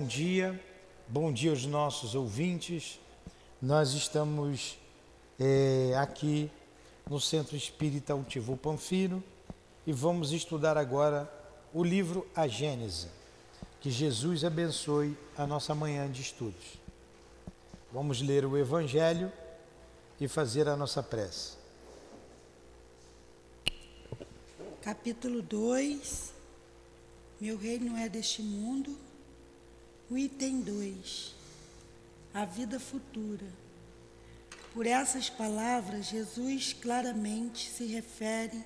Bom dia, bom dia aos nossos ouvintes. Nós estamos é, aqui no Centro Espírita Altivo Panfiro e vamos estudar agora o livro A Gênese. Que Jesus abençoe a nossa manhã de estudos. Vamos ler o Evangelho e fazer a nossa prece. Capítulo 2 Meu reino é deste mundo o item 2, a vida futura. Por essas palavras, Jesus claramente se refere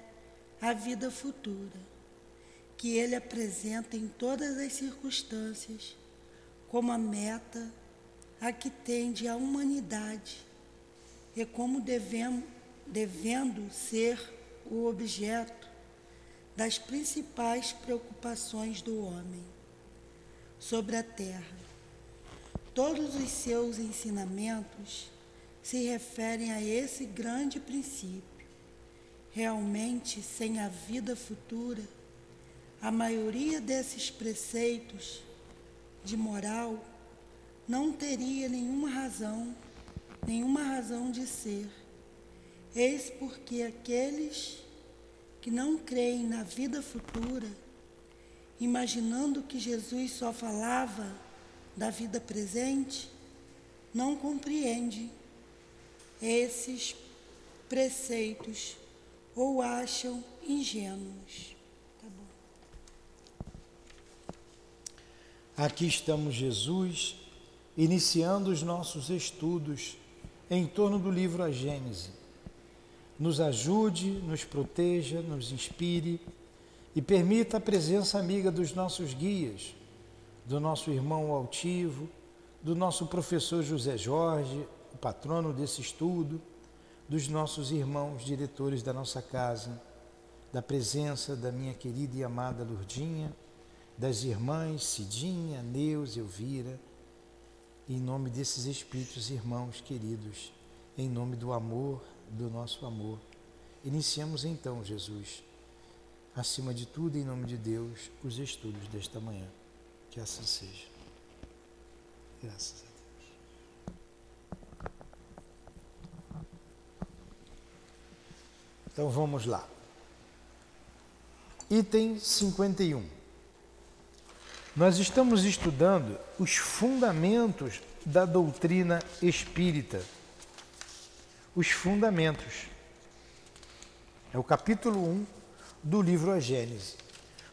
à vida futura, que ele apresenta em todas as circunstâncias como a meta a que tende a humanidade e como devemos, devendo ser o objeto das principais preocupações do homem sobre a terra. Todos os seus ensinamentos se referem a esse grande princípio. Realmente, sem a vida futura, a maioria desses preceitos de moral não teria nenhuma razão, nenhuma razão de ser. Eis porque aqueles que não creem na vida futura imaginando que Jesus só falava da vida presente, não compreende esses preceitos ou acham ingênuos. Tá bom. Aqui estamos, Jesus, iniciando os nossos estudos em torno do livro A Gênese. Nos ajude, nos proteja, nos inspire e permita a presença amiga dos nossos guias, do nosso irmão altivo, do nosso professor José Jorge, o patrono desse estudo, dos nossos irmãos diretores da nossa casa, da presença da minha querida e amada Lurdinha, das irmãs Cidinha, Neus, Elvira, em nome desses espíritos irmãos queridos, em nome do amor, do nosso amor. Iniciamos então, Jesus acima de tudo, em nome de Deus, os estudos desta manhã. Que assim seja. Graças a Deus. Então vamos lá. Item 51. Nós estamos estudando os fundamentos da doutrina espírita. Os fundamentos. É o capítulo 1 do livro A Gênese.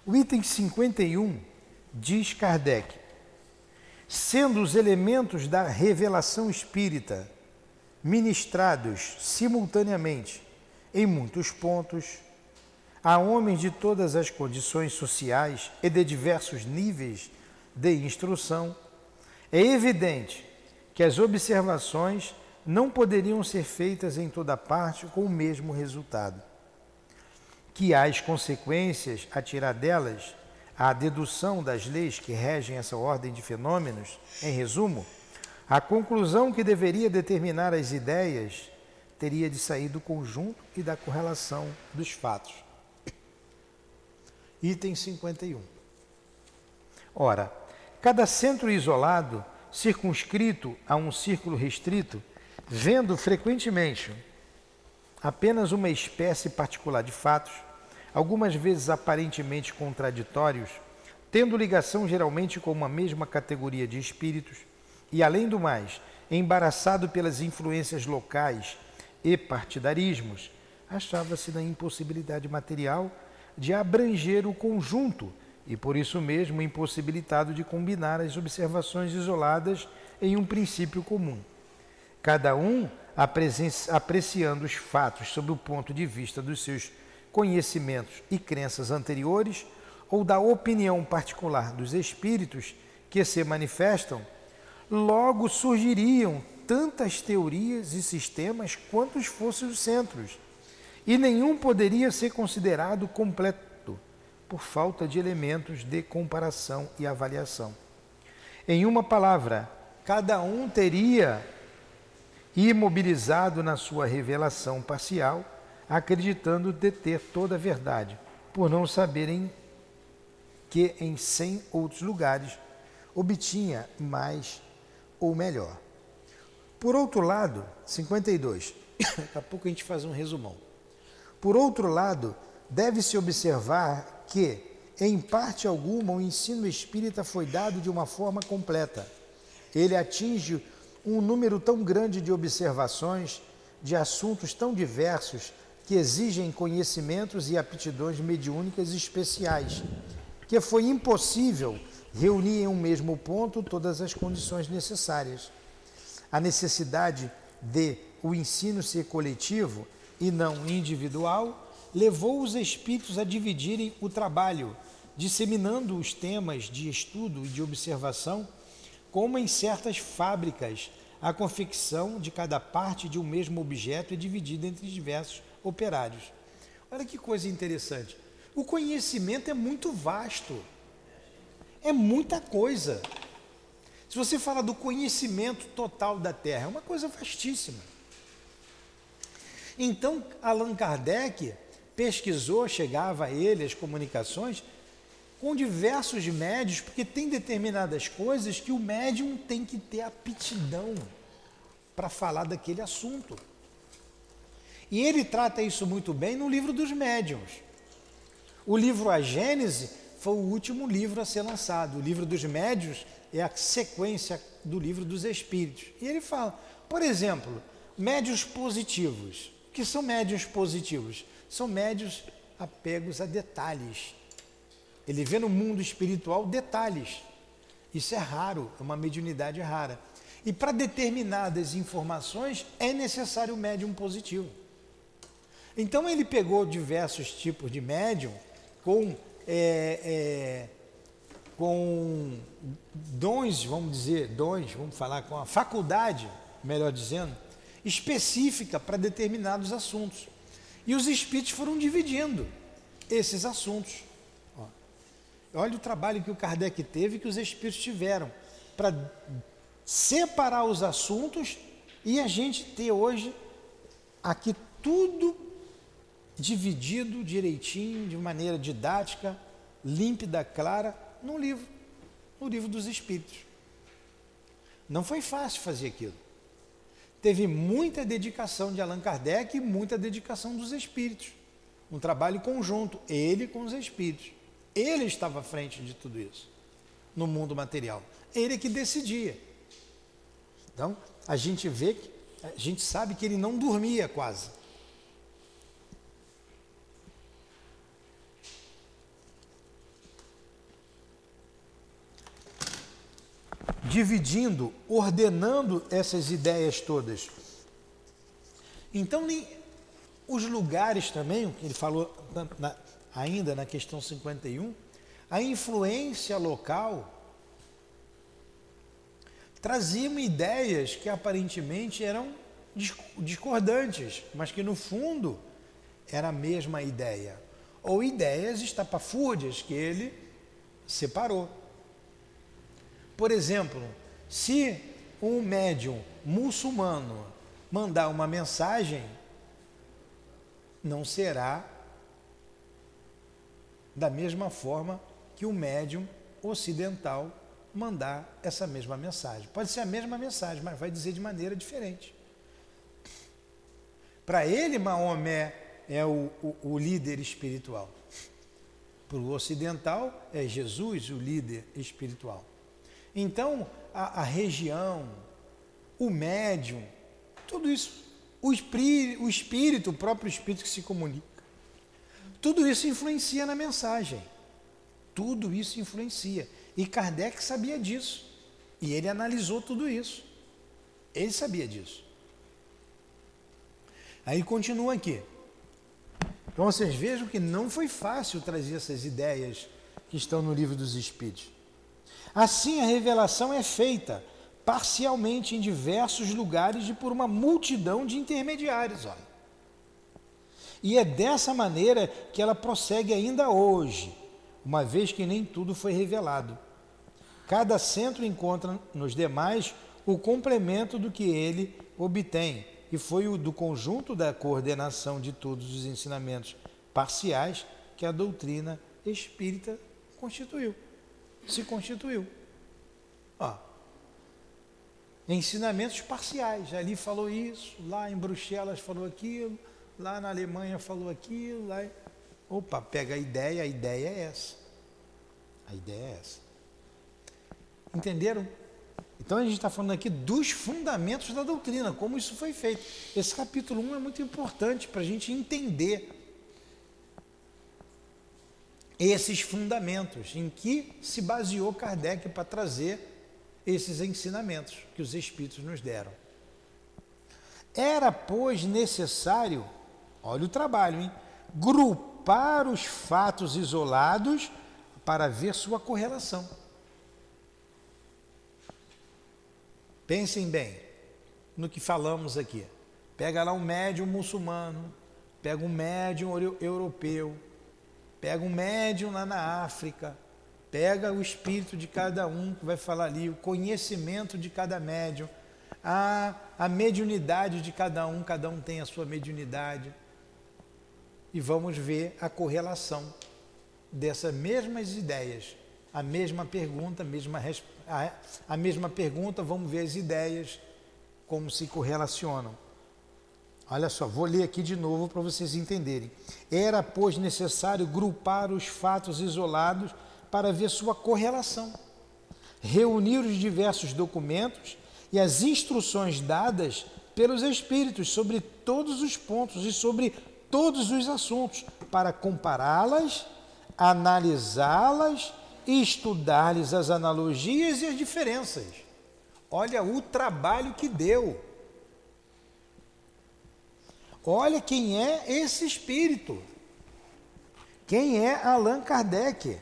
O item 51 diz Kardec: sendo os elementos da revelação espírita ministrados simultaneamente em muitos pontos a homens de todas as condições sociais e de diversos níveis de instrução, é evidente que as observações não poderiam ser feitas em toda parte com o mesmo resultado que as consequências a tirar delas, a dedução das leis que regem essa ordem de fenômenos, em resumo, a conclusão que deveria determinar as ideias teria de sair do conjunto e da correlação dos fatos. Item 51. Ora, cada centro isolado, circunscrito a um círculo restrito, vendo frequentemente apenas uma espécie particular de fatos, algumas vezes aparentemente contraditórios, tendo ligação geralmente com uma mesma categoria de espíritos, e além do mais, embaraçado pelas influências locais e partidarismos, achava-se na impossibilidade material de abranger o conjunto e por isso mesmo impossibilitado de combinar as observações isoladas em um princípio comum. Cada um apreciando os fatos sob o ponto de vista dos seus conhecimentos e crenças anteriores ou da opinião particular dos espíritos que se manifestam, logo surgiriam tantas teorias e sistemas quantos fossem os centros, e nenhum poderia ser considerado completo por falta de elementos de comparação e avaliação. Em uma palavra, cada um teria imobilizado na sua revelação parcial, acreditando deter toda a verdade, por não saberem que em cem outros lugares obtinha mais ou melhor. Por outro lado, 52. Daqui a pouco a gente faz um resumão. Por outro lado, deve-se observar que, em parte alguma, o ensino espírita foi dado de uma forma completa. Ele atinge um número tão grande de observações, de assuntos tão diversos, que exigem conhecimentos e aptidões mediúnicas especiais, que foi impossível reunir em um mesmo ponto todas as condições necessárias. A necessidade de o ensino ser coletivo e não individual, levou os espíritos a dividirem o trabalho, disseminando os temas de estudo e de observação, como em certas fábricas, a confecção de cada parte de um mesmo objeto é dividida entre diversos operários. Olha que coisa interessante. O conhecimento é muito vasto. É muita coisa. Se você fala do conhecimento total da Terra, é uma coisa vastíssima. Então, Allan Kardec pesquisou, chegava a ele as comunicações com diversos médios, porque tem determinadas coisas que o médium tem que ter aptidão para falar daquele assunto. E ele trata isso muito bem no livro dos médiuns. O livro A Gênese foi o último livro a ser lançado. O livro dos médiuns é a sequência do livro dos espíritos. E ele fala, por exemplo, médios positivos. O que são médios positivos? São médios apegos a detalhes. Ele vê no mundo espiritual detalhes. Isso é raro, é uma mediunidade rara. E para determinadas informações é necessário o médium positivo. Então ele pegou diversos tipos de médium com, é, é, com dons, vamos dizer, dons, vamos falar com a faculdade, melhor dizendo, específica para determinados assuntos. E os espíritos foram dividindo esses assuntos. Olha o trabalho que o Kardec teve que os espíritos tiveram para separar os assuntos e a gente ter hoje aqui tudo dividido direitinho, de maneira didática, límpida, clara, num livro, no livro dos Espíritos. Não foi fácil fazer aquilo teve muita dedicação de Allan Kardec e muita dedicação dos espíritos. Um trabalho conjunto, ele com os espíritos. Ele estava à frente de tudo isso, no mundo material. Ele que decidia. Então, a gente vê, a gente sabe que ele não dormia quase. dividindo, ordenando essas ideias todas. Então, os lugares também, ele falou na, ainda na questão 51, a influência local traziam ideias que aparentemente eram discordantes, mas que no fundo era a mesma ideia, ou ideias estapafúrdias que ele separou. Por exemplo, se um médium muçulmano mandar uma mensagem, não será da mesma forma que o médium ocidental mandar essa mesma mensagem. Pode ser a mesma mensagem, mas vai dizer de maneira diferente. Para ele, Maomé é o, o, o líder espiritual. Para o ocidental, é Jesus o líder espiritual. Então, a, a região, o médium, tudo isso, o espírito, o espírito, o próprio espírito que se comunica, tudo isso influencia na mensagem. Tudo isso influencia. E Kardec sabia disso. E ele analisou tudo isso. Ele sabia disso. Aí continua aqui. Então vocês vejam que não foi fácil trazer essas ideias que estão no livro dos Espíritos. Assim, a revelação é feita parcialmente em diversos lugares e por uma multidão de intermediários. Olha. E é dessa maneira que ela prossegue ainda hoje, uma vez que nem tudo foi revelado. Cada centro encontra nos demais o complemento do que ele obtém, e foi o do conjunto da coordenação de todos os ensinamentos parciais que a doutrina espírita constituiu se constituiu. Ó, ensinamentos parciais. Ali falou isso, lá em Bruxelas falou aquilo, lá na Alemanha falou aquilo, lá. Opa, pega a ideia, a ideia é essa. A ideia é essa. Entenderam? Então a gente está falando aqui dos fundamentos da doutrina, como isso foi feito. Esse capítulo 1 é muito importante para a gente entender esses fundamentos em que se baseou Kardec para trazer esses ensinamentos que os Espíritos nos deram. Era, pois, necessário, olha o trabalho, hein? grupar os fatos isolados para ver sua correlação. Pensem bem no que falamos aqui. Pega lá um médium muçulmano, pega um médium europeu, pega um médium lá na África, pega o espírito de cada um que vai falar ali, o conhecimento de cada médium, a, a mediunidade de cada um, cada um tem a sua mediunidade. E vamos ver a correlação dessas mesmas ideias. A mesma pergunta, a mesma, a, a mesma pergunta, vamos ver as ideias, como se correlacionam. Olha só, vou ler aqui de novo para vocês entenderem. Era, pois, necessário grupar os fatos isolados para ver sua correlação, reunir os diversos documentos e as instruções dadas pelos Espíritos sobre todos os pontos e sobre todos os assuntos, para compará-las, analisá-las e estudar-lhes as analogias e as diferenças. Olha o trabalho que deu. Olha quem é esse espírito. Quem é Allan Kardec?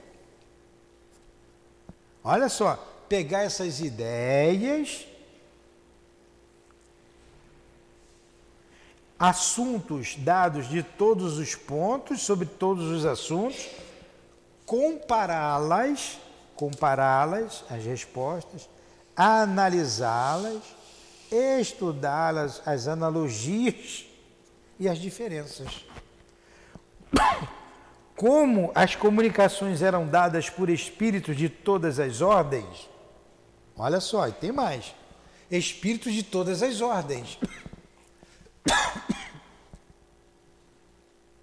Olha só, pegar essas ideias, assuntos dados de todos os pontos, sobre todos os assuntos, compará-las, compará-las, as respostas, analisá-las, estudá-las, as analogias e as diferenças como as comunicações eram dadas por espíritos de todas as ordens, olha só, e tem mais: espíritos de todas as ordens.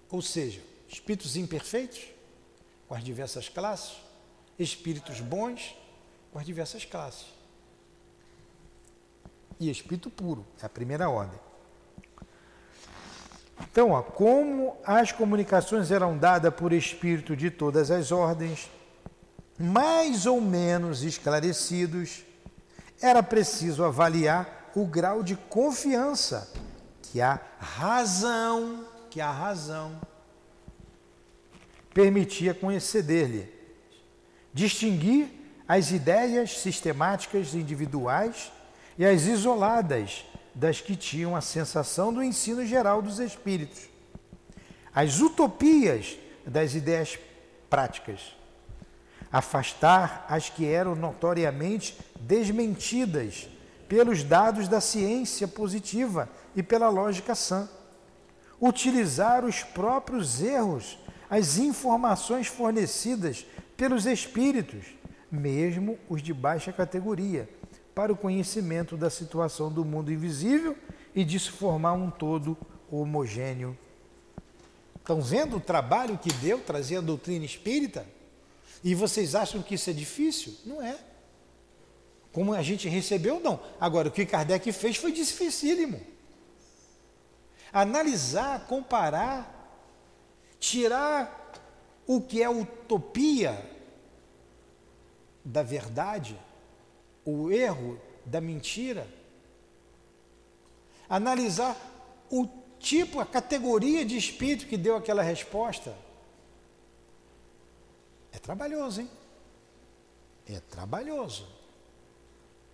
Ou seja, espíritos imperfeitos, com as diversas classes, espíritos bons, com as diversas classes. E espírito puro, é a primeira ordem. Então, ó, como as comunicações eram dadas por espírito de todas as ordens, mais ou menos esclarecidos, era preciso avaliar o grau de confiança que a razão, que a razão permitia conceder-lhe, distinguir as ideias sistemáticas individuais e as isoladas das que tinham a sensação do ensino geral dos espíritos. As utopias das ideias práticas. Afastar as que eram notoriamente desmentidas pelos dados da ciência positiva e pela lógica sã. Utilizar os próprios erros, as informações fornecidas pelos espíritos, mesmo os de baixa categoria, para o conhecimento da situação do mundo invisível e de se formar um todo homogêneo. Estão vendo o trabalho que deu trazer a doutrina espírita? E vocês acham que isso é difícil? Não é. Como a gente recebeu, não. Agora, o que Kardec fez foi dificílimo. Analisar, comparar, tirar o que é utopia da verdade o erro da mentira, analisar o tipo, a categoria de espírito que deu aquela resposta. É trabalhoso, hein? É trabalhoso.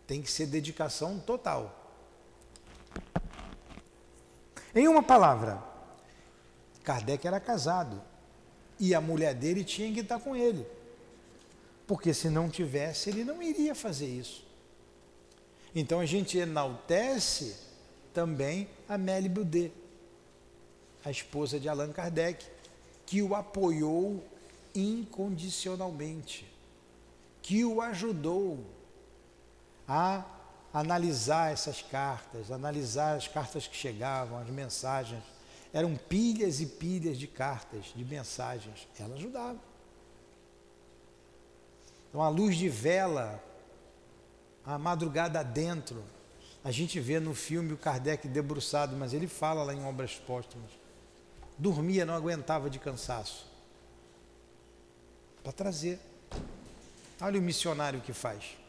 Tem que ser dedicação total. Em uma palavra, Kardec era casado e a mulher dele tinha que estar com ele. Porque se não tivesse, ele não iria fazer isso. Então a gente enaltece também a Mélie Boudet, a esposa de Allan Kardec, que o apoiou incondicionalmente, que o ajudou, a analisar essas cartas, analisar as cartas que chegavam, as mensagens. Eram pilhas e pilhas de cartas, de mensagens. Ela ajudava. Então, a luz de vela, a madrugada dentro. A gente vê no filme o Kardec debruçado, mas ele fala lá em Obras Póstumas. Dormia, não aguentava de cansaço. Para trazer. Olha o missionário que faz.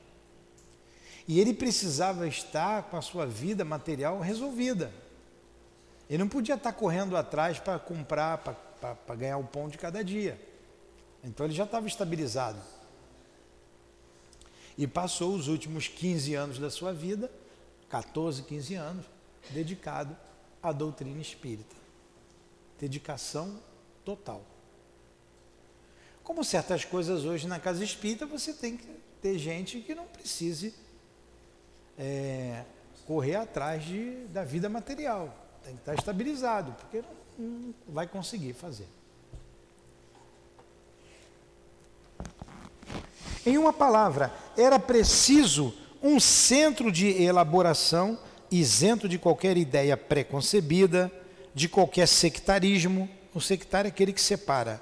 E ele precisava estar com a sua vida material resolvida. Ele não podia estar correndo atrás para comprar, para ganhar o pão de cada dia. Então ele já estava estabilizado. E passou os últimos 15 anos da sua vida, 14, 15 anos, dedicado à doutrina espírita. Dedicação total. Como certas coisas hoje na casa espírita, você tem que ter gente que não precise é, correr atrás de, da vida material. Tem que estar estabilizado, porque não, não vai conseguir fazer. Em uma palavra, era preciso um centro de elaboração isento de qualquer ideia preconcebida, de qualquer sectarismo. O sectário é aquele que separa.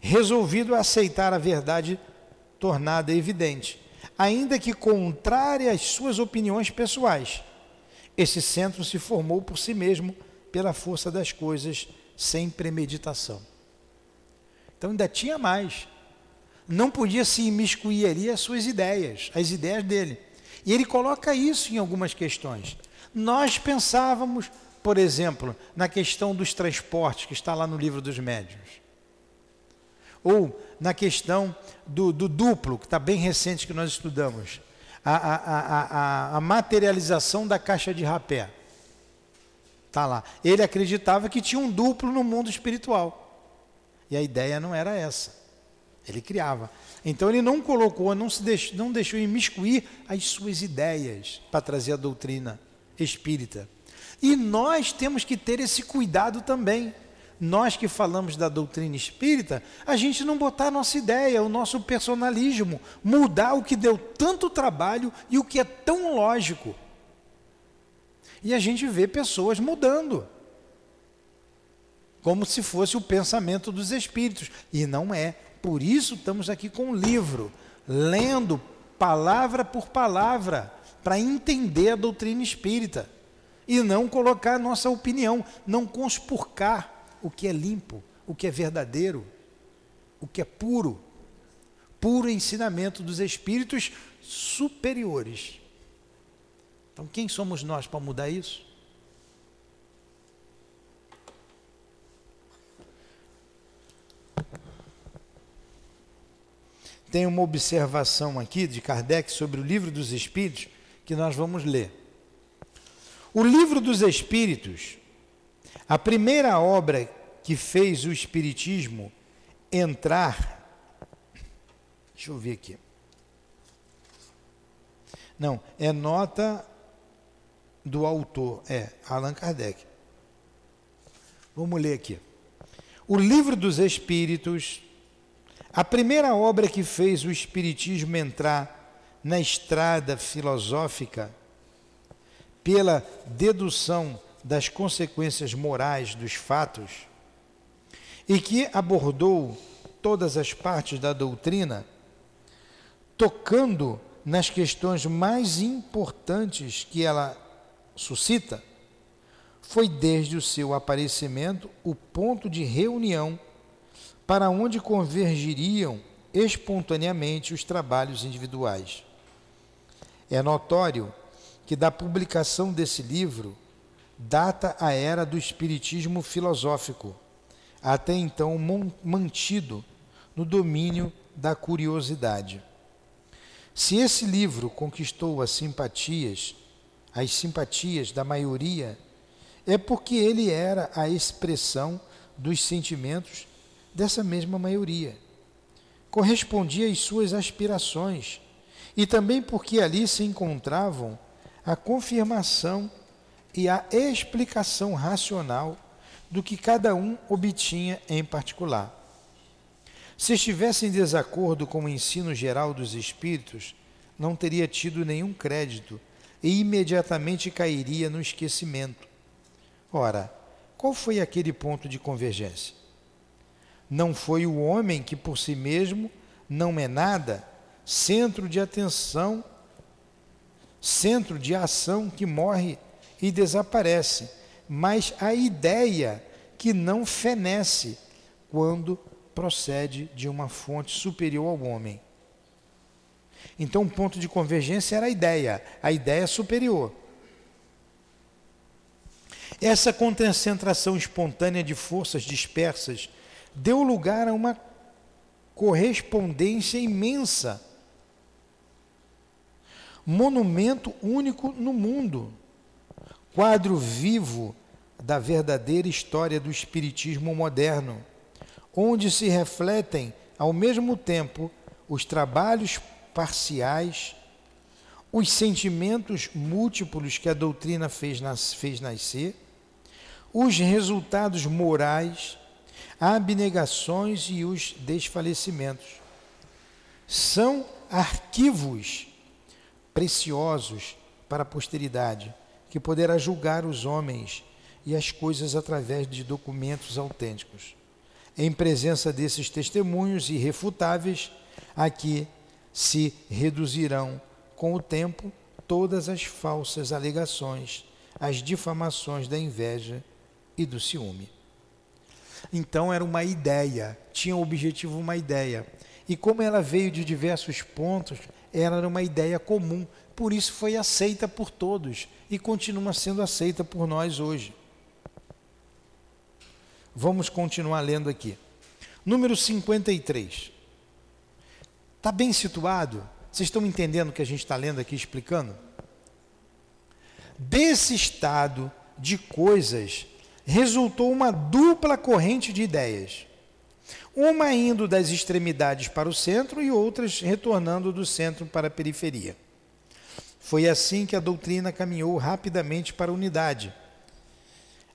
Resolvido a aceitar a verdade tornada evidente ainda que contrária às suas opiniões pessoais. Esse centro se formou por si mesmo, pela força das coisas, sem premeditação. Então ainda tinha mais. Não podia se imiscuir ali as suas ideias, as ideias dele. E ele coloca isso em algumas questões. Nós pensávamos, por exemplo, na questão dos transportes, que está lá no livro dos médiuns. Ou na questão do, do duplo, que está bem recente que nós estudamos, a, a, a, a materialização da caixa de rapé. Está lá. Ele acreditava que tinha um duplo no mundo espiritual. E a ideia não era essa. Ele criava. Então ele não colocou, não, se deixou, não deixou imiscuir as suas ideias para trazer a doutrina espírita. E nós temos que ter esse cuidado também nós que falamos da doutrina espírita, a gente não botar a nossa ideia, o nosso personalismo, mudar o que deu tanto trabalho e o que é tão lógico. E a gente vê pessoas mudando, como se fosse o pensamento dos espíritos, e não é. Por isso estamos aqui com o livro, lendo palavra por palavra, para entender a doutrina espírita e não colocar a nossa opinião, não conspurcar o que é limpo, o que é verdadeiro, o que é puro. Puro ensinamento dos espíritos superiores. Então, quem somos nós para mudar isso? Tem uma observação aqui de Kardec sobre o livro dos Espíritos que nós vamos ler. O livro dos Espíritos a primeira obra que fez o Espiritismo entrar. Deixa eu ver aqui. Não, é nota do autor, é Allan Kardec. Vamos ler aqui. O Livro dos Espíritos, a primeira obra que fez o Espiritismo entrar na estrada filosófica pela dedução das consequências morais dos fatos e que abordou todas as partes da doutrina, tocando nas questões mais importantes que ela suscita, foi desde o seu aparecimento o ponto de reunião para onde convergiriam espontaneamente os trabalhos individuais. É notório que da publicação desse livro data a era do espiritismo filosófico, até então mantido no domínio da curiosidade. Se esse livro conquistou as simpatias, as simpatias da maioria, é porque ele era a expressão dos sentimentos dessa mesma maioria. Correspondia às suas aspirações e também porque ali se encontravam a confirmação e a explicação racional do que cada um obtinha em particular. Se estivesse em desacordo com o ensino geral dos espíritos, não teria tido nenhum crédito e imediatamente cairia no esquecimento. Ora, qual foi aquele ponto de convergência? Não foi o homem que por si mesmo não é nada, centro de atenção, centro de ação que morre e desaparece, mas a ideia que não fenece quando procede de uma fonte superior ao homem. Então, o ponto de convergência era a ideia, a ideia superior. Essa concentração espontânea de forças dispersas deu lugar a uma correspondência imensa. Monumento único no mundo. Quadro vivo da verdadeira história do Espiritismo moderno, onde se refletem, ao mesmo tempo, os trabalhos parciais, os sentimentos múltiplos que a doutrina fez, nas, fez nascer, os resultados morais, abnegações e os desfalecimentos. São arquivos preciosos para a posteridade, que poderá julgar os homens e as coisas através de documentos autênticos. Em presença desses testemunhos irrefutáveis, aqui se reduzirão com o tempo todas as falsas alegações, as difamações da inveja e do ciúme. Então era uma ideia, tinha o objetivo uma ideia. E como ela veio de diversos pontos, ela era uma ideia comum, por isso foi aceita por todos e continua sendo aceita por nós hoje. Vamos continuar lendo aqui. Número 53. Está bem situado? Vocês estão entendendo o que a gente está lendo aqui, explicando? Desse estado de coisas resultou uma dupla corrente de ideias. Uma indo das extremidades para o centro e outras retornando do centro para a periferia. Foi assim que a doutrina caminhou rapidamente para a unidade.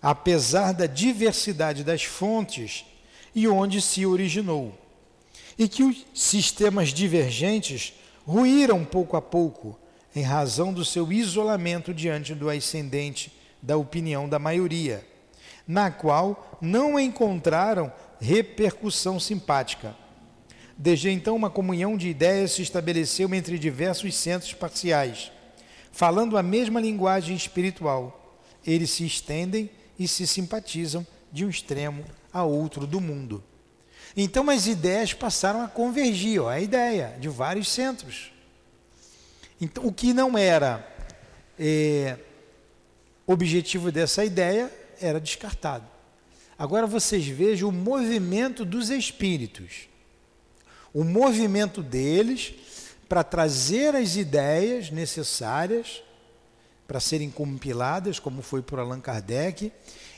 Apesar da diversidade das fontes e onde se originou e que os sistemas divergentes ruíram pouco a pouco em razão do seu isolamento diante do ascendente da opinião da maioria, na qual não encontraram repercussão simpática. Desde então, uma comunhão de ideias se estabeleceu entre diversos centros parciais, falando a mesma linguagem espiritual. Eles se estendem e se simpatizam de um extremo a outro do mundo. Então as ideias passaram a convergir, ó, a ideia de vários centros. Então, o que não era é, objetivo dessa ideia era descartado. Agora vocês vejam o movimento dos espíritos. O movimento deles para trazer as ideias necessárias para serem compiladas, como foi por Allan Kardec,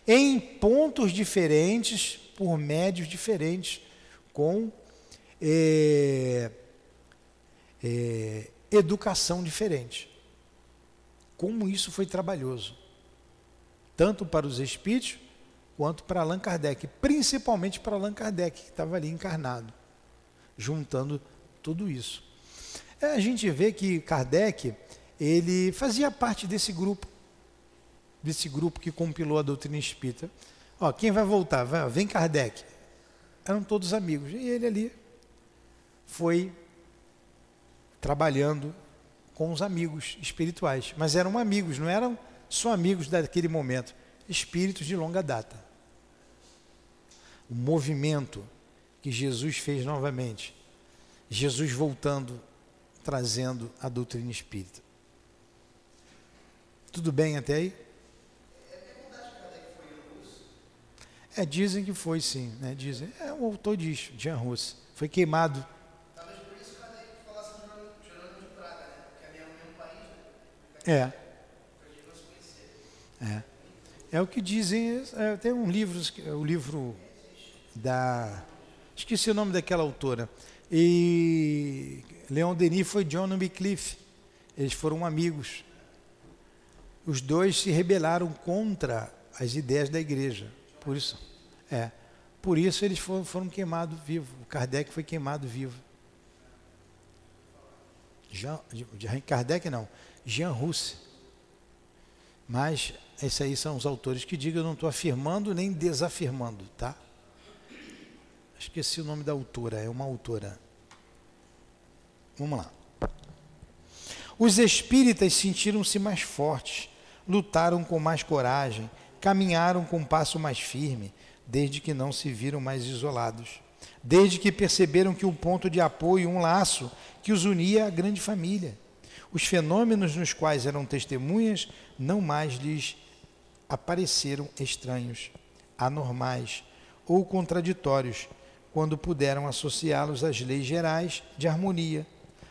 em pontos diferentes, por médios diferentes, com é, é, educação diferente. Como isso foi trabalhoso, tanto para os espíritos quanto para Allan Kardec, principalmente para Allan Kardec, que estava ali encarnado, juntando tudo isso. É, a gente vê que Kardec, ele fazia parte desse grupo, desse grupo que compilou a doutrina espírita. Ó, quem vai voltar? Vai, vem Kardec eram todos amigos. E ele ali foi trabalhando com os amigos espirituais. Mas eram amigos, não eram só amigos daquele momento, espíritos de longa data. O movimento que Jesus fez novamente, Jesus voltando, trazendo a doutrina espírita. Tudo bem até aí? É, dizem que foi sim, né? Dizem. É, o autor diz, Jean Russo. Foi queimado. Talvez por isso que fala assim, Jerônimo de Praga, né? Que é o mesmo país, né? É. É. É o que dizem. É, tem um livro, o livro da. Esqueci o nome daquela autora. E Leon Denis foi John Wycliffe. Eles foram amigos. Os dois se rebelaram contra as ideias da igreja. Por isso, é. Por isso eles foram, foram queimados vivos. O Kardec foi queimado vivo. Jean, de Kardec não, Jean Russe. Mas esses aí são os autores que digam, eu não estou afirmando nem desafirmando, tá? Esqueci o nome da autora, é uma autora. Vamos lá. Os espíritas sentiram-se mais fortes, lutaram com mais coragem, caminharam com um passo mais firme, desde que não se viram mais isolados, desde que perceberam que um ponto de apoio, um laço que os unia à grande família. Os fenômenos nos quais eram testemunhas não mais lhes apareceram estranhos, anormais ou contraditórios, quando puderam associá-los às leis gerais de harmonia,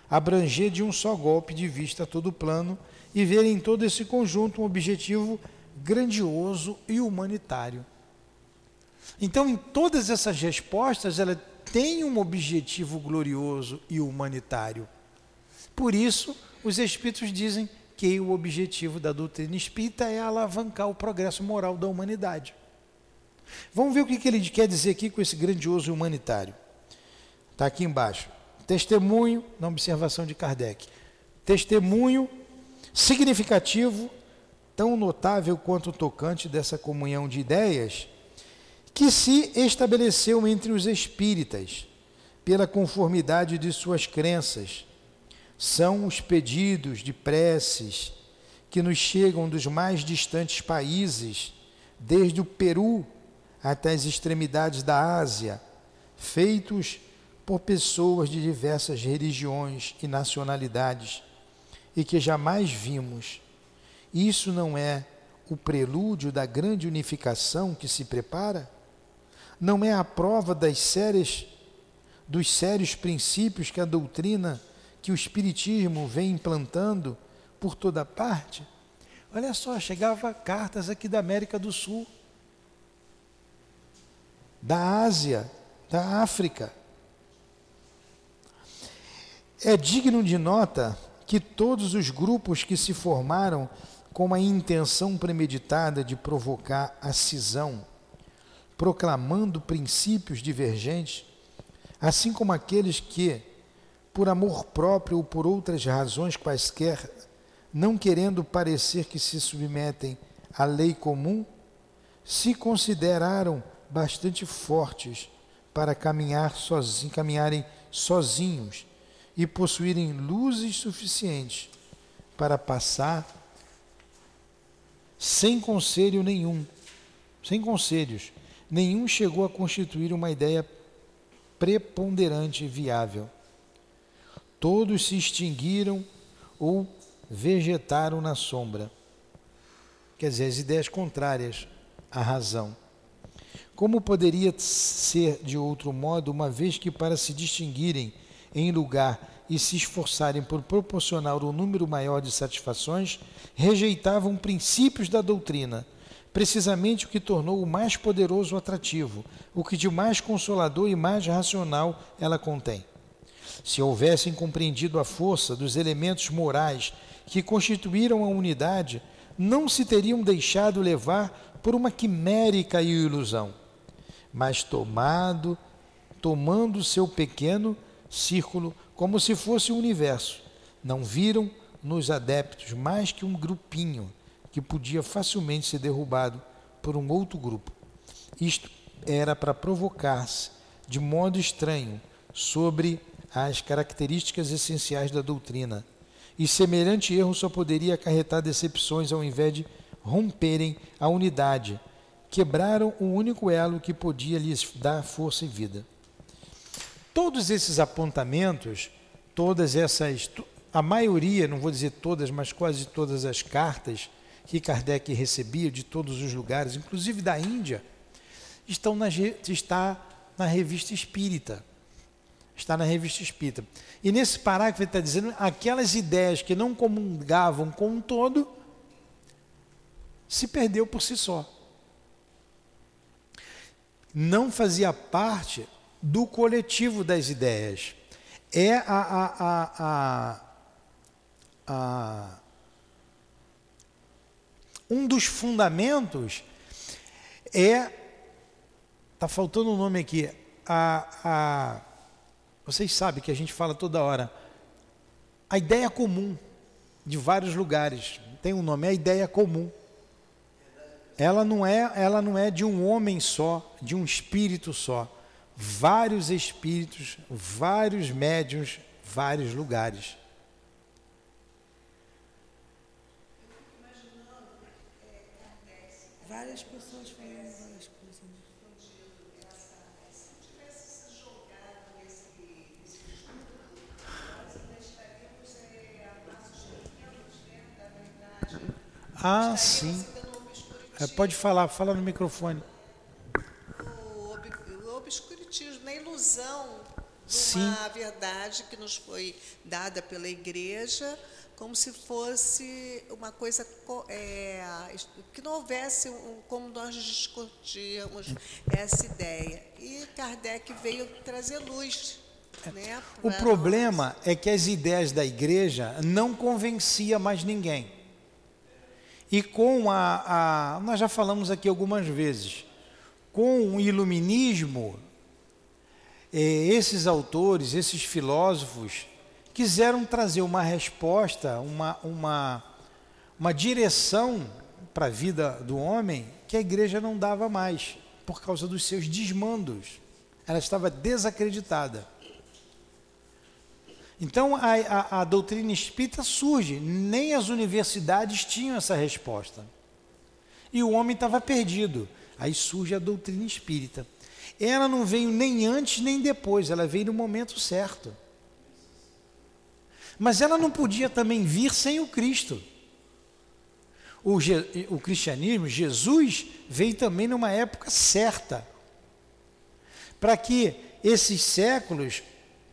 abranger de um só golpe de vista todo o plano e ver em todo esse conjunto um objetivo grandioso e humanitário. Então, em todas essas respostas, ela tem um objetivo glorioso e humanitário. Por isso, os espíritos dizem que o objetivo da doutrina espírita é alavancar o progresso moral da humanidade. Vamos ver o que ele quer dizer aqui com esse grandioso humanitário. Está aqui embaixo. Testemunho, na observação de Kardec. Testemunho significativo, tão notável quanto tocante dessa comunhão de ideias, que se estabeleceu entre os espíritas, pela conformidade de suas crenças. São os pedidos de preces que nos chegam dos mais distantes países, desde o Peru até as extremidades da Ásia, feitos por pessoas de diversas religiões e nacionalidades e que jamais vimos. Isso não é o prelúdio da grande unificação que se prepara? Não é a prova das sérias dos sérios princípios que a doutrina, que o espiritismo vem implantando por toda parte? Olha só, chegava cartas aqui da América do Sul da Ásia, da África. É digno de nota que todos os grupos que se formaram com a intenção premeditada de provocar a cisão, proclamando princípios divergentes, assim como aqueles que, por amor próprio ou por outras razões quaisquer, não querendo parecer que se submetem à lei comum, se consideraram bastante fortes para caminhar sozinhos, caminharem sozinhos e possuírem luzes suficientes para passar sem conselho nenhum, sem conselhos, nenhum chegou a constituir uma ideia preponderante e viável. Todos se extinguiram ou vegetaram na sombra. Quer dizer, as ideias contrárias à razão. Como poderia ser de outro modo, uma vez que para se distinguirem em lugar e se esforçarem por proporcionar um número maior de satisfações, rejeitavam princípios da doutrina, precisamente o que tornou o mais poderoso atrativo, o que de mais consolador e mais racional ela contém. Se houvessem compreendido a força dos elementos morais que constituíram a unidade, não se teriam deixado levar por uma quimérica ilusão mas tomado, tomando seu pequeno círculo como se fosse o universo. Não viram nos adeptos mais que um grupinho que podia facilmente ser derrubado por um outro grupo. Isto era para provocar-se de modo estranho sobre as características essenciais da doutrina. E semelhante erro só poderia acarretar decepções ao invés de romperem a unidade quebraram o único elo que podia lhes dar força e vida. Todos esses apontamentos, todas essas, a maioria, não vou dizer todas, mas quase todas as cartas que Kardec recebia de todos os lugares, inclusive da Índia, estão na, está na revista Espírita. Está na revista Espírita. E nesse parágrafo ele está dizendo aquelas ideias que não comungavam com um todo, se perdeu por si só não fazia parte do coletivo das ideias. É a, a, a, a um dos fundamentos é tá faltando um nome aqui a, a vocês sabem que a gente fala toda hora a ideia comum de vários lugares. Tem um nome, é a ideia comum. Ela não é, ela não é de um homem só, de um espírito só. Vários espíritos, vários médiuns, vários lugares. Várias pessoas falando várias coisas. Ah, sim. É, pode falar, fala no microfone. O ilusão de Sim. uma verdade que nos foi dada pela igreja, como se fosse uma coisa é, que não houvesse um, como nós discutíamos essa ideia. E Kardec veio trazer luz. É. Né, o problema nós. é que as ideias da igreja não convencia mais ninguém. E com a, a, nós já falamos aqui algumas vezes, com o iluminismo, esses autores, esses filósofos, quiseram trazer uma resposta, uma, uma, uma direção para a vida do homem que a igreja não dava mais, por causa dos seus desmandos. Ela estava desacreditada. Então a, a, a doutrina espírita surge, nem as universidades tinham essa resposta. E o homem estava perdido. Aí surge a doutrina espírita. Ela não veio nem antes nem depois, ela veio no momento certo. Mas ela não podia também vir sem o Cristo. O, o cristianismo, Jesus, veio também numa época certa. Para que esses séculos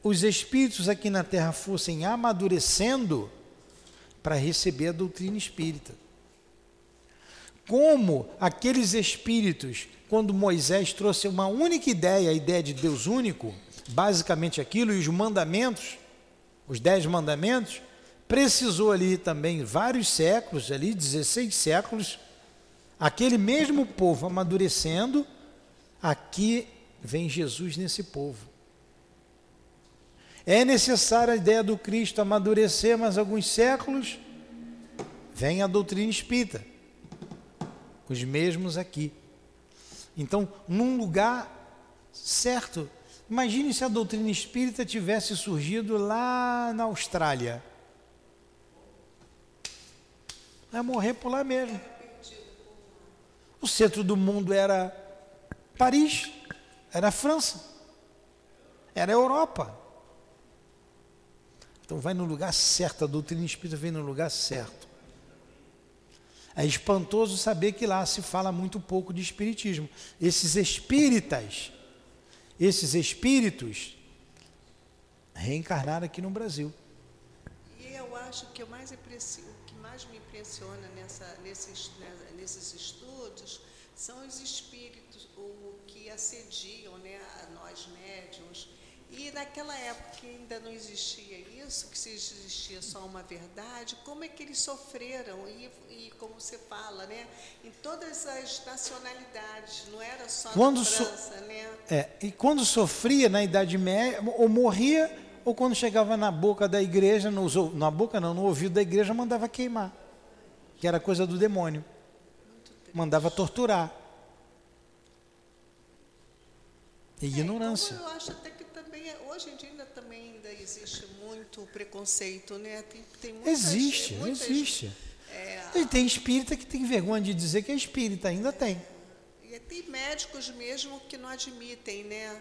os espíritos aqui na terra fossem amadurecendo para receber a doutrina espírita. Como aqueles espíritos, quando Moisés trouxe uma única ideia, a ideia de Deus único, basicamente aquilo, e os mandamentos, os dez mandamentos, precisou ali também vários séculos, ali 16 séculos, aquele mesmo povo amadurecendo, aqui vem Jesus nesse povo. É necessária a ideia do Cristo amadurecer mais alguns séculos, vem a doutrina espírita, os mesmos aqui. Então, num lugar certo, imagine se a doutrina espírita tivesse surgido lá na Austrália. Vai morrer por lá mesmo. O centro do mundo era Paris, era França, era Europa. Então vai no lugar certo, a doutrina espírita vem no lugar certo. É espantoso saber que lá se fala muito pouco de espiritismo. Esses espíritas, esses espíritos, reencarnaram aqui no Brasil. E eu acho que o, mais o que mais me impressiona nessa, nesses, né, nesses estudos são os espíritos o que assediam né, a nós médiums e naquela época que ainda não existia isso, que se existia só uma verdade, como é que eles sofreram? E, e como você fala, né? Em todas as nacionalidades, não era só quando na França, so, né? É, e quando sofria na Idade Média, ou morria, ou quando chegava na boca da igreja, nos, na boca não, no ouvido da igreja, mandava queimar, que era coisa do demônio. Mandava torturar. E é, ignorância. Então eu acho até hoje em dia ainda também ainda existe muito preconceito, né? Tem, tem muitas, existe, muitas, existe. É, e tem espírita que tem vergonha de dizer que é espírita, ainda tem. E tem médicos mesmo que não admitem, né?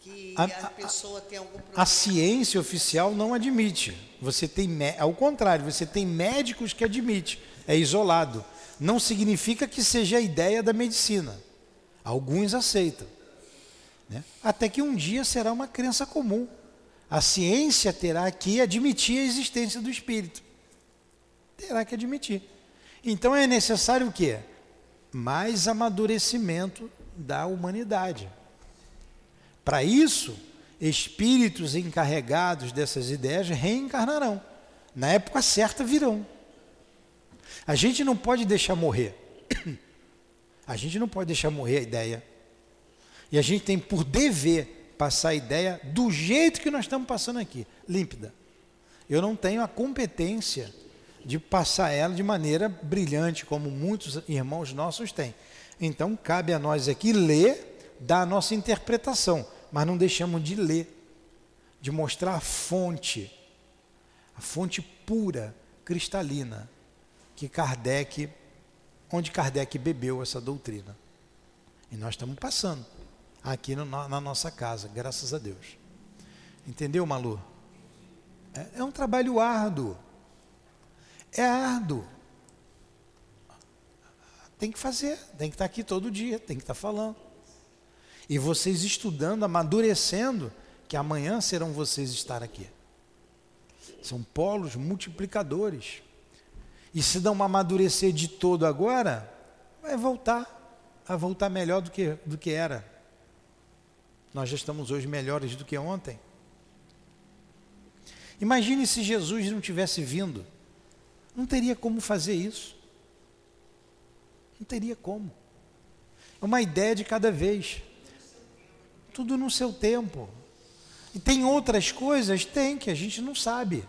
Que a, a pessoa tem algum problema. A ciência oficial não admite. Você tem, ao contrário, você tem médicos que admitem. É isolado. Não significa que seja a ideia da medicina. Alguns aceitam. Né? Até que um dia será uma crença comum. A ciência terá que admitir a existência do espírito. Terá que admitir. Então é necessário o quê? Mais amadurecimento da humanidade. Para isso, espíritos encarregados dessas ideias reencarnarão. Na época certa virão. A gente não pode deixar morrer. A gente não pode deixar morrer a ideia e a gente tem por dever passar a ideia do jeito que nós estamos passando aqui, límpida. Eu não tenho a competência de passar ela de maneira brilhante, como muitos irmãos nossos têm. Então, cabe a nós aqui ler, dar a nossa interpretação, mas não deixamos de ler, de mostrar a fonte, a fonte pura, cristalina, que Kardec, onde Kardec bebeu essa doutrina. E nós estamos passando aqui no, na nossa casa, graças a Deus. Entendeu, Malu? É, é um trabalho árduo. É árduo. Tem que fazer, tem que estar aqui todo dia, tem que estar falando. E vocês estudando, amadurecendo, que amanhã serão vocês estar aqui. São polos multiplicadores. E se não amadurecer de todo agora, vai voltar, vai voltar melhor do que, do que era. Nós já estamos hoje melhores do que ontem. Imagine se Jesus não tivesse vindo. Não teria como fazer isso. Não teria como. É uma ideia de cada vez. Tudo no seu tempo. E tem outras coisas? Tem, que a gente não sabe.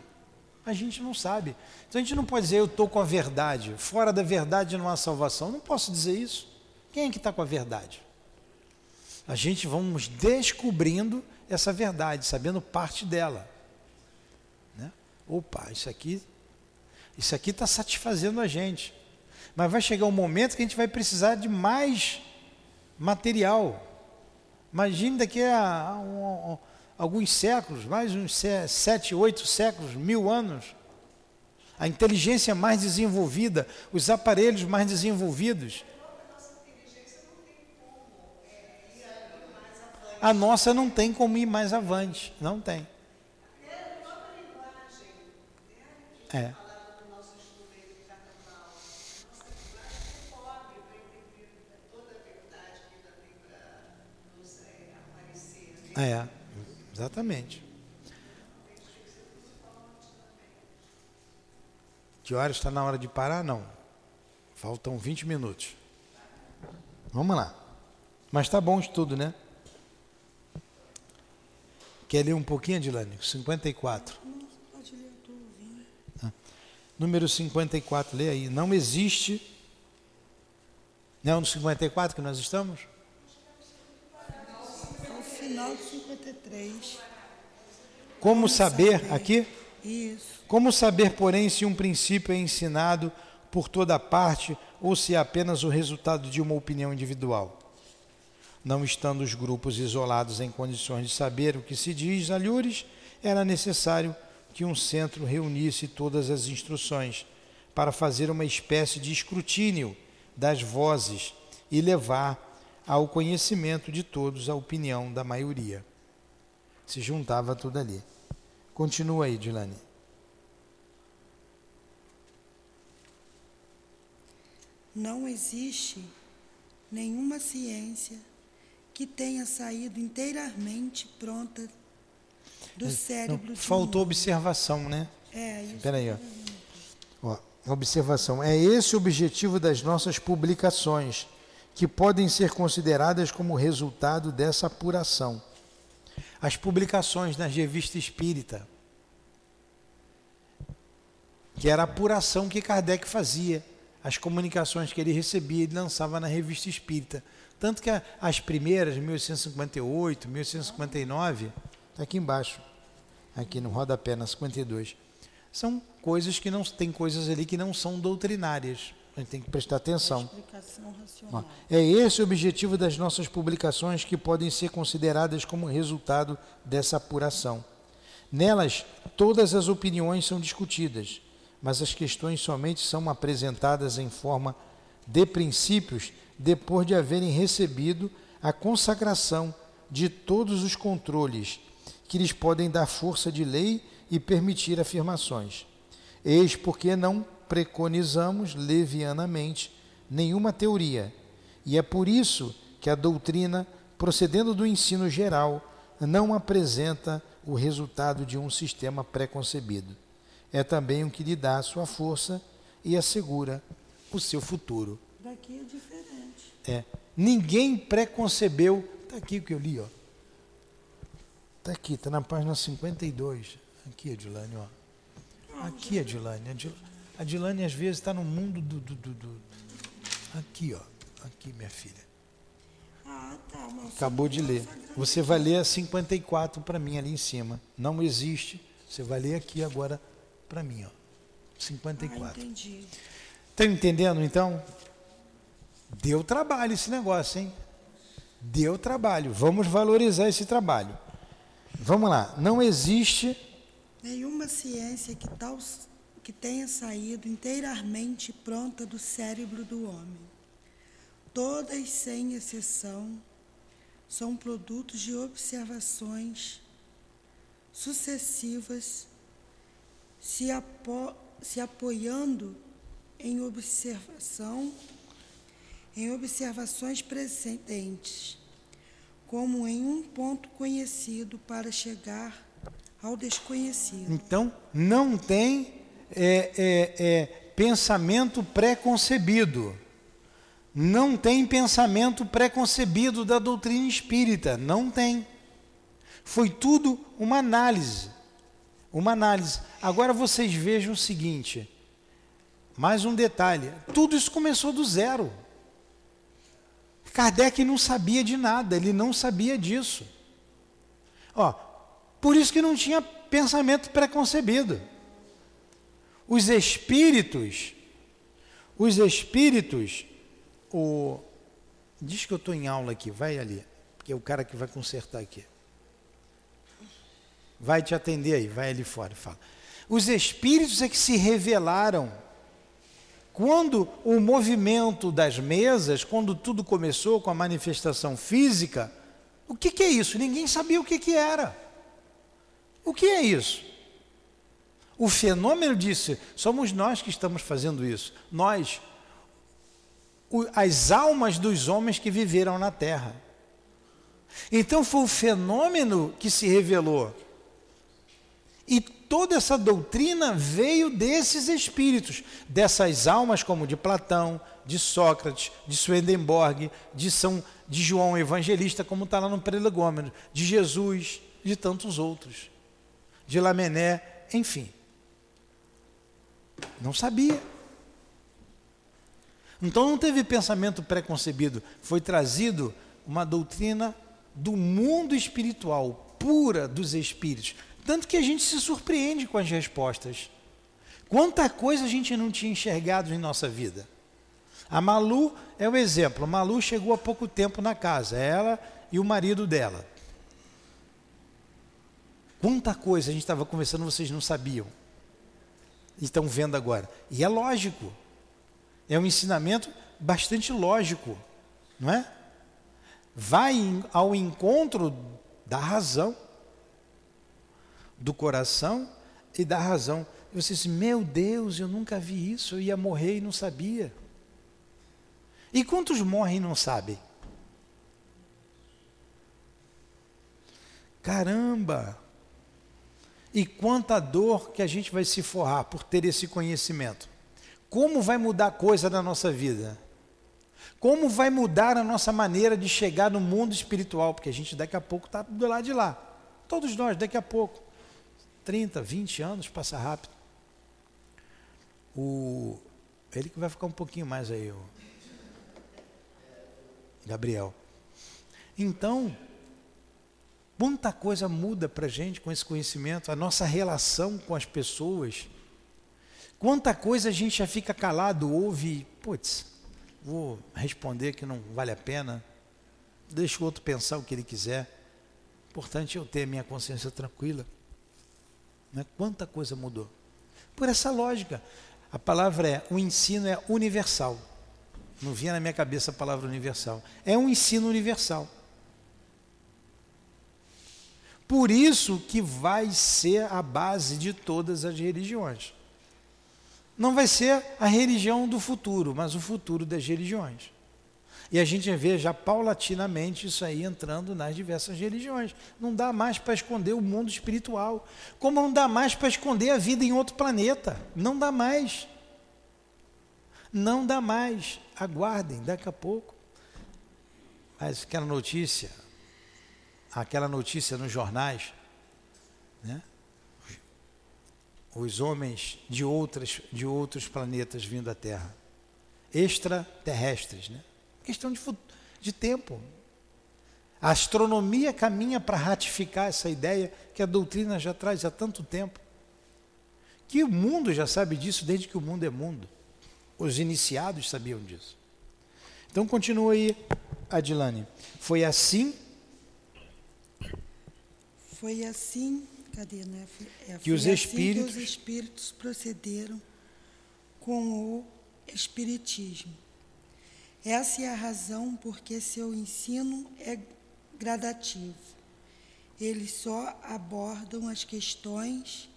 A gente não sabe. Então a gente não pode dizer eu estou com a verdade. Fora da verdade não há salvação. Não posso dizer isso. Quem é que está com a verdade? A gente vamos descobrindo essa verdade, sabendo parte dela. Opa, isso aqui, isso aqui está satisfazendo a gente. Mas vai chegar um momento que a gente vai precisar de mais material. Imagine daqui a alguns séculos, mais uns sete, oito séculos, mil anos, a inteligência mais desenvolvida, os aparelhos mais desenvolvidos. A nossa não tem como ir mais avante, não tem. É. É, exatamente. Que horas está na hora de parar? Não. Faltam 20 minutos. Vamos lá. Mas tá bom de tudo, né? Quer ler um pouquinho, Adilane? 54. Número 54, lê aí. Não existe. Não é no 54 que nós estamos? Ao final do 53. Como saber, aqui? Isso. Como saber, porém, se um princípio é ensinado por toda parte ou se é apenas o resultado de uma opinião individual? Não estando os grupos isolados em condições de saber o que se diz a Lures, era necessário que um centro reunisse todas as instruções para fazer uma espécie de escrutínio das vozes e levar ao conhecimento de todos a opinião da maioria. Se juntava tudo ali. Continua aí, Dilane. Não existe nenhuma ciência que tenha saído inteiramente pronta do cérebro. Não, faltou observação, né? É, isso. Espera aí, ó. ó. Observação. É esse o objetivo das nossas publicações, que podem ser consideradas como resultado dessa apuração. As publicações na revista espírita, que era a apuração que Kardec fazia, as comunicações que ele recebia e lançava na revista espírita. Tanto que as primeiras, 1858, 1859, está aqui embaixo aqui no rodapé, na 52. São coisas que não tem coisas ali que não são doutrinárias. A gente tem que prestar atenção. É esse o objetivo das nossas publicações que podem ser consideradas como resultado dessa apuração. Nelas, todas as opiniões são discutidas, mas as questões somente são apresentadas em forma de princípios depois de haverem recebido a consagração de todos os controles que lhes podem dar força de lei e permitir afirmações. Eis porque não preconizamos levianamente nenhuma teoria, e é por isso que a doutrina, procedendo do ensino geral, não apresenta o resultado de um sistema pré-concebido. É também o que lhe dá a sua força e assegura o seu futuro. Daqui é diferente. É. Ninguém preconcebeu. Está aqui o que eu li, ó. Está aqui, está na página 52. Aqui, Edilane, ó. Aqui, Adilane. Adil- Adilane às vezes está no mundo do, do, do- do- Aqui, ó. Aqui, minha filha. Ah, tá. Acabou de ler. Você vai ler a 54 para mim ali em cima. Não existe. Você vai ler aqui agora para mim, ó. Ah, 54. entendi. Tá entendendo então? Deu trabalho esse negócio, hein? Deu trabalho. Vamos valorizar esse trabalho. Vamos lá. Não existe Nenhuma ciência que, tal, que tenha saído inteiramente pronta do cérebro do homem. Todas, sem exceção, são produtos de observações sucessivas, se, apo, se apoiando em observação, em observações precedentes, como em um ponto conhecido para chegar ao desconhecido. Então, não tem é, é, é, pensamento pré-concebido. Não tem pensamento pré-concebido da doutrina espírita. Não tem. Foi tudo uma análise. Uma análise. Agora vocês vejam o seguinte: mais um detalhe. Tudo isso começou do zero. Kardec não sabia de nada, ele não sabia disso. Ó, por isso que não tinha pensamento preconcebido. Os espíritos, os espíritos, o diz que eu estou em aula aqui, vai ali, porque é o cara que vai consertar aqui. Vai te atender aí, vai ali fora, fala. Os espíritos é que se revelaram quando o movimento das mesas, quando tudo começou com a manifestação física, o que, que é isso? Ninguém sabia o que, que era. O que é isso? O fenômeno disse: somos nós que estamos fazendo isso. Nós, as almas dos homens que viveram na terra. Então foi o fenômeno que se revelou. E toda essa doutrina veio desses espíritos, dessas almas como de Platão, de Sócrates, de Swedenborg, de São de João Evangelista, como está lá no Prelegômeno, de Jesus, de tantos outros, de Lamené, enfim. Não sabia. Então não teve pensamento preconcebido, foi trazido uma doutrina do mundo espiritual, pura dos espíritos. Tanto que a gente se surpreende com as respostas. Quanta coisa a gente não tinha enxergado em nossa vida. A Malu é o exemplo. A Malu chegou há pouco tempo na casa, ela e o marido dela. Quanta coisa a gente estava conversando, vocês não sabiam. Estão vendo agora. E é lógico. É um ensinamento bastante lógico, não é? Vai ao encontro da razão, do coração e da razão. E você diz, meu Deus, eu nunca vi isso, eu ia morrer e não sabia. E quantos morrem e não sabem? Caramba! E quanta dor que a gente vai se forrar por ter esse conhecimento. Como vai mudar coisa na nossa vida? Como vai mudar a nossa maneira de chegar no mundo espiritual? Porque a gente daqui a pouco está do lado de lá. Todos nós, daqui a pouco. 30, 20 anos, passa rápido. O, ele que vai ficar um pouquinho mais aí, o Gabriel. Então, Quanta coisa muda para a gente com esse conhecimento, a nossa relação com as pessoas. Quanta coisa a gente já fica calado, ouve, putz, vou responder que não vale a pena, deixa o outro pensar o que ele quiser. Importante eu ter a minha consciência tranquila. Né? Quanta coisa mudou. Por essa lógica, a palavra é, o ensino é universal. Não vinha na minha cabeça a palavra universal. É um ensino universal. Por isso que vai ser a base de todas as religiões. Não vai ser a religião do futuro, mas o futuro das religiões. E a gente vê já paulatinamente isso aí entrando nas diversas religiões. Não dá mais para esconder o mundo espiritual. Como não dá mais para esconder a vida em outro planeta. Não dá mais. Não dá mais. Aguardem, daqui a pouco. Mas aquela notícia, aquela notícia nos jornais, né? os homens de, outras, de outros planetas vindo à Terra, extraterrestres, né? Questão de, de tempo. A astronomia caminha para ratificar essa ideia que a doutrina já traz há tanto tempo. Que o mundo já sabe disso desde que o mundo é mundo. Os iniciados sabiam disso. Então continua aí, Adilane. Foi assim. Foi assim, cadê, né? É, que os assim espíritos. Que os espíritos procederam com o espiritismo. Essa é a razão porque seu ensino é gradativo. Eles só abordam as questões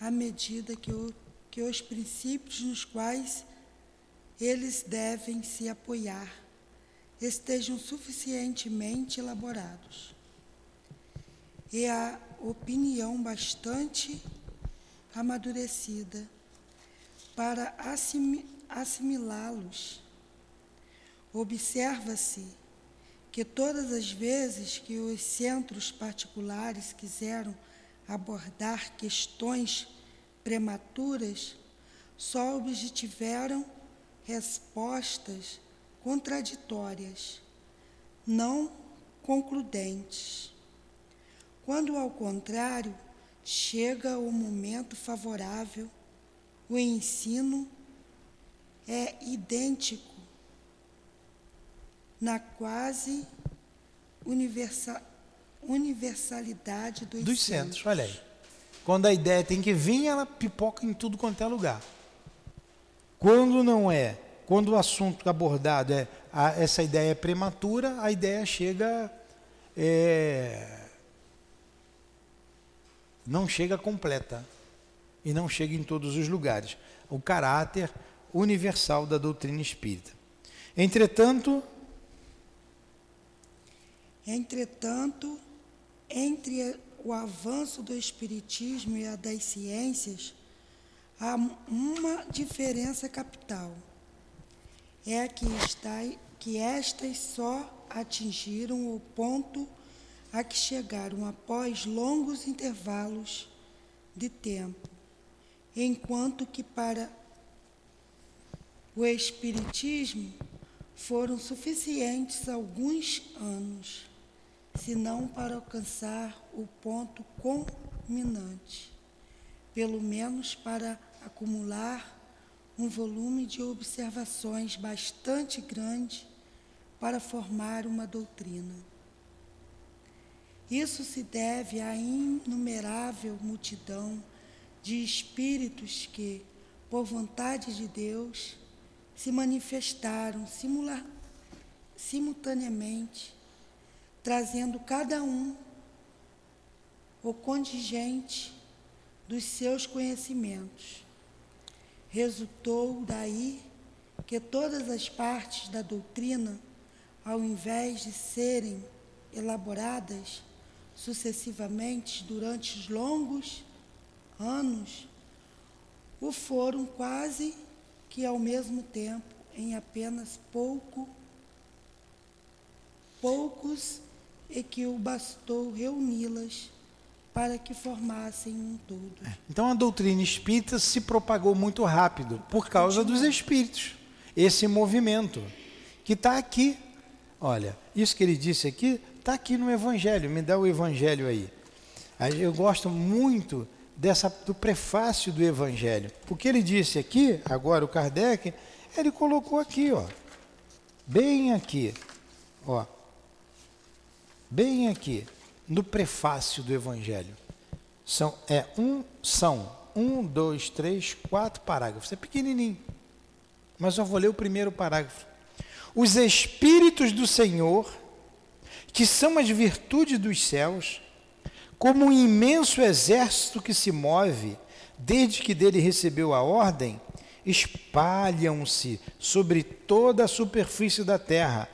à medida que, o, que os princípios nos quais eles devem se apoiar estejam suficientemente elaborados. E a opinião bastante amadurecida para assimilá-los. Observa-se que todas as vezes que os centros particulares quiseram abordar questões prematuras, só obtiveram respostas contraditórias, não concludentes. Quando, ao contrário, chega o momento favorável, o ensino é idêntico na quase universal, universalidade dos, dos centros. centros. Olha aí. Quando a ideia tem que vir, ela pipoca em tudo quanto é lugar. Quando não é, quando o assunto abordado é a, essa ideia é prematura, a ideia chega é, não chega completa e não chega em todos os lugares. O caráter universal da doutrina espírita. Entretanto, entretanto, entre o avanço do espiritismo e a das ciências, há uma diferença capital. É que, está, que estas só atingiram o ponto a que chegaram após longos intervalos de tempo, enquanto que para o Espiritismo foram suficientes alguns anos, se não para alcançar o ponto culminante, pelo menos para acumular um volume de observações bastante grande para formar uma doutrina. Isso se deve à inumerável multidão de espíritos que, por vontade de Deus, se manifestaram simultaneamente, trazendo cada um o contingente dos seus conhecimentos. Resultou daí que todas as partes da doutrina, ao invés de serem elaboradas sucessivamente durante os longos anos, o foram quase que ao mesmo tempo em apenas pouco poucos e que o bastou reuni-las para que formassem um todo. É. Então a doutrina espírita se propagou muito rápido por causa dos espíritos. Esse movimento que está aqui. Olha, isso que ele disse aqui está aqui no Evangelho. Me dá o Evangelho aí. Eu gosto muito dessa do prefácio do Evangelho. O que ele disse aqui, agora o Kardec, ele colocou aqui, ó, bem aqui, ó, bem aqui no prefácio do Evangelho. São, é um, são um, dois, três, quatro parágrafos. É pequenininho. Mas eu vou ler o primeiro parágrafo. Os Espíritos do Senhor, que são as virtudes dos céus, como um imenso exército que se move, desde que dele recebeu a ordem, espalham-se sobre toda a superfície da terra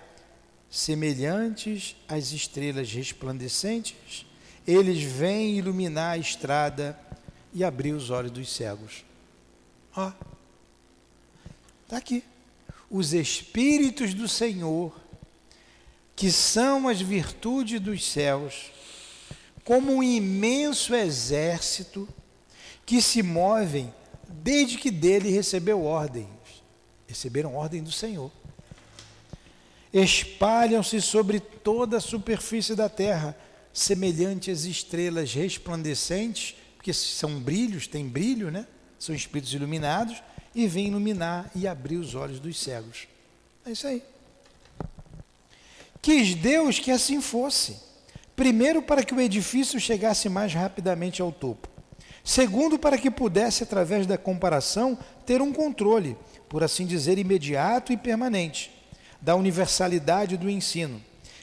semelhantes às estrelas resplandecentes, eles vêm iluminar a estrada e abrir os olhos dos cegos. Ó, está aqui. Os Espíritos do Senhor, que são as virtudes dos céus, como um imenso exército que se movem desde que dele recebeu ordens. Receberam ordem do Senhor. Espalham-se sobre toda a superfície da terra, semelhantes às estrelas resplandecentes, porque são brilhos, tem brilho, né? São espíritos iluminados e vêm iluminar e abrir os olhos dos cegos. É isso aí. Quis Deus que assim fosse. Primeiro, para que o edifício chegasse mais rapidamente ao topo. Segundo, para que pudesse, através da comparação, ter um controle, por assim dizer, imediato e permanente, da universalidade do ensino.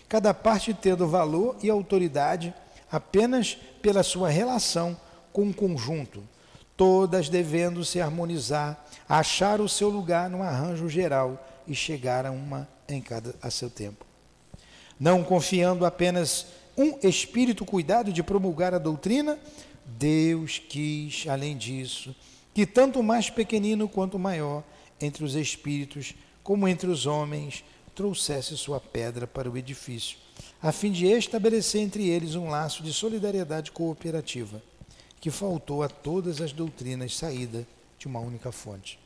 Cada parte tendo valor e autoridade apenas pela sua relação com o conjunto, todas devendo se harmonizar, achar o seu lugar no arranjo geral e chegar a uma em cada a seu tempo. Não confiando apenas um espírito cuidado de promulgar a doutrina, Deus quis, além disso, que tanto mais pequenino quanto maior entre os espíritos, como entre os homens, trouxesse sua pedra para o edifício, a fim de estabelecer entre eles um laço de solidariedade cooperativa, que faltou a todas as doutrinas saída de uma única fonte.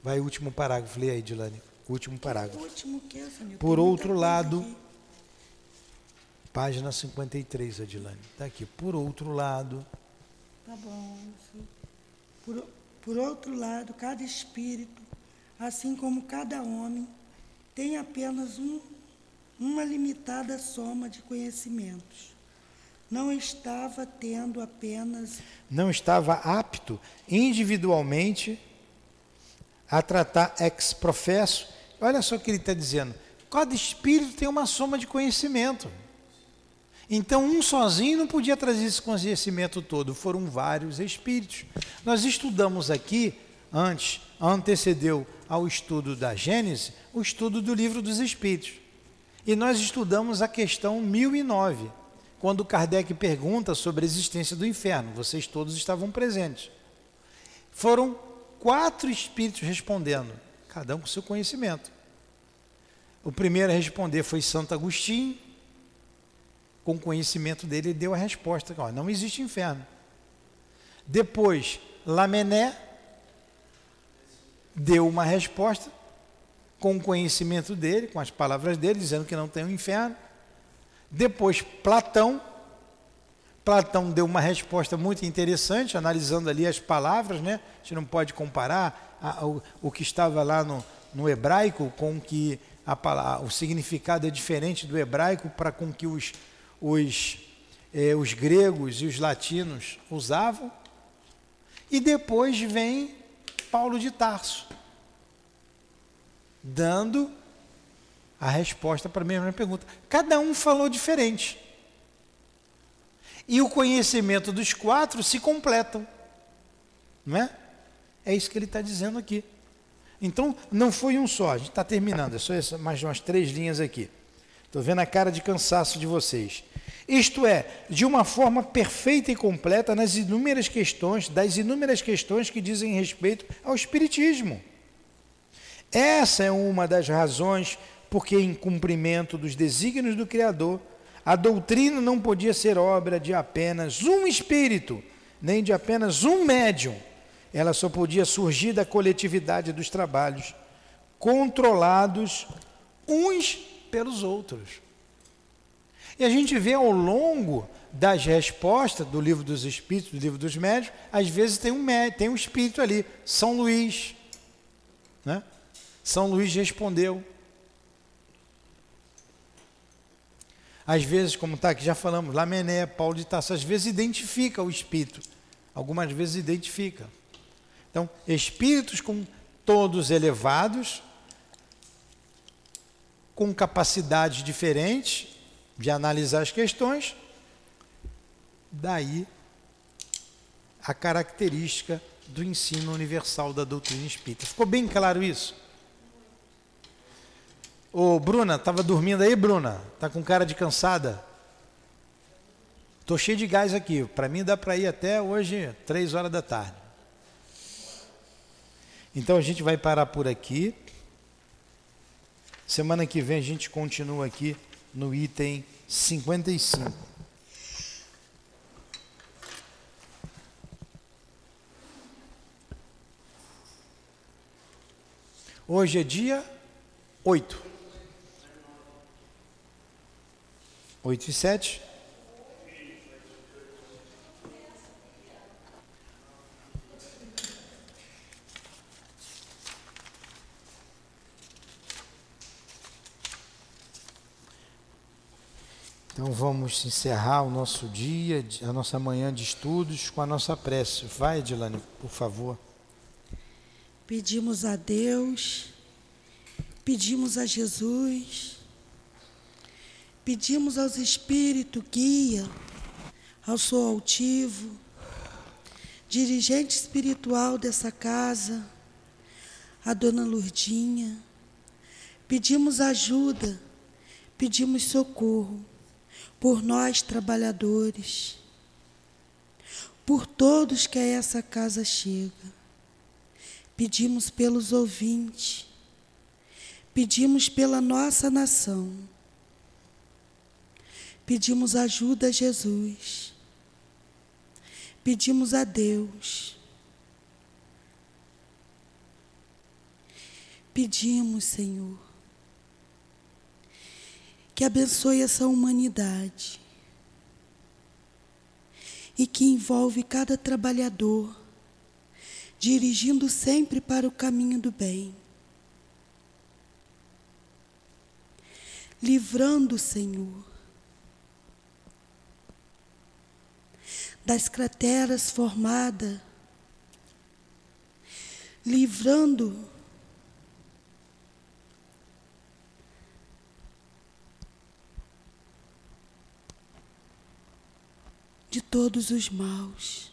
Vai o último parágrafo, lê aí, Dilane. Último parágrafo. Que, Por outro lado, Página 53, Adilane. Está aqui. Por outro lado. Tá bom. Por, por outro lado, cada espírito, assim como cada homem, tem apenas um, uma limitada soma de conhecimentos. Não estava tendo apenas. Não estava apto individualmente a tratar ex professo. Olha só o que ele está dizendo. Cada espírito tem uma soma de conhecimento. Então, um sozinho não podia trazer esse conhecimento todo, foram vários espíritos. Nós estudamos aqui, antes, antecedeu ao estudo da Gênesis, o estudo do livro dos Espíritos. E nós estudamos a questão 1009, quando Kardec pergunta sobre a existência do inferno. Vocês todos estavam presentes. Foram quatro espíritos respondendo, cada um com seu conhecimento. O primeiro a responder foi Santo Agostinho, com o conhecimento dele, ele deu a resposta: ó, não existe inferno. Depois, Lamené deu uma resposta com o conhecimento dele, com as palavras dele, dizendo que não tem um inferno. Depois, Platão. Platão deu uma resposta muito interessante, analisando ali as palavras, né? A gente não pode comparar a, o, o, que estava lá no, no hebraico com que a, o significado é diferente do hebraico para com que os os, eh, os gregos e os latinos usavam. E depois vem Paulo de Tarso, dando a resposta para a mesma pergunta. Cada um falou diferente. E o conhecimento dos quatro se completam. Não é? É isso que ele está dizendo aqui. Então, não foi um só, a gente está terminando, é só mais umas três linhas aqui. Estou vendo a cara de cansaço de vocês. Isto é, de uma forma perfeita e completa nas inúmeras questões, das inúmeras questões que dizem respeito ao Espiritismo. Essa é uma das razões porque, em cumprimento dos desígnios do Criador, a doutrina não podia ser obra de apenas um espírito, nem de apenas um médium. Ela só podia surgir da coletividade dos trabalhos, controlados uns pelos outros. E a gente vê ao longo das respostas do livro dos Espíritos, do livro dos Médios, às vezes tem um, tem um espírito ali, São Luís. Né? São Luís respondeu. Às vezes, como está aqui, já falamos, Lamené, Paulo de Tarso, às vezes identifica o espírito, algumas vezes identifica. Então, espíritos com todos elevados, com capacidades diferentes, de analisar as questões, daí a característica do ensino universal da doutrina espírita. Ficou bem claro isso? Ô, Bruna, estava dormindo aí, Bruna? Tá com cara de cansada? Tô cheio de gás aqui. Para mim dá para ir até hoje, três horas da tarde. Então a gente vai parar por aqui. Semana que vem a gente continua aqui no item 55. Hoje é dia 8. 8 e 7. Então vamos encerrar o nosso dia, a nossa manhã de estudos com a nossa prece. Vai, Edilane, por favor. Pedimos a Deus, pedimos a Jesus, pedimos aos Espíritos guia, ao Sou Altivo, dirigente espiritual dessa casa, a Dona Lurdinha, pedimos ajuda, pedimos socorro por nós trabalhadores, por todos que a essa casa chega. Pedimos pelos ouvintes, pedimos pela nossa nação, pedimos ajuda a Jesus, pedimos a Deus, pedimos, Senhor, que abençoe essa humanidade e que envolve cada trabalhador, dirigindo sempre para o caminho do bem. Livrando, Senhor, das crateras formadas, livrando de todos os maus.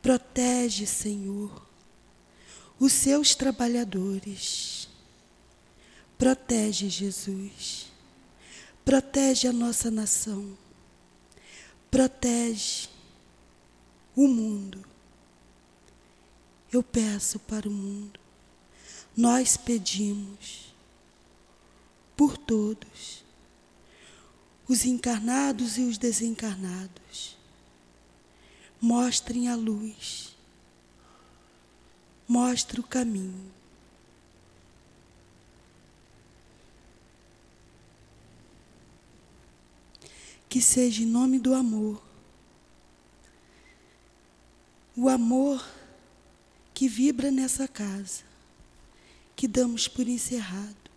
Protege, Senhor, os seus trabalhadores. Protege, Jesus. Protege a nossa nação. Protege o mundo. Eu peço para o mundo. Nós pedimos por todos os encarnados e os desencarnados. Mostrem a luz. Mostre o caminho. Que seja em nome do amor. O amor que vibra nessa casa, que damos por encerrado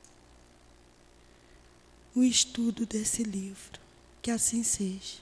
o estudo desse livro. Que assim seja.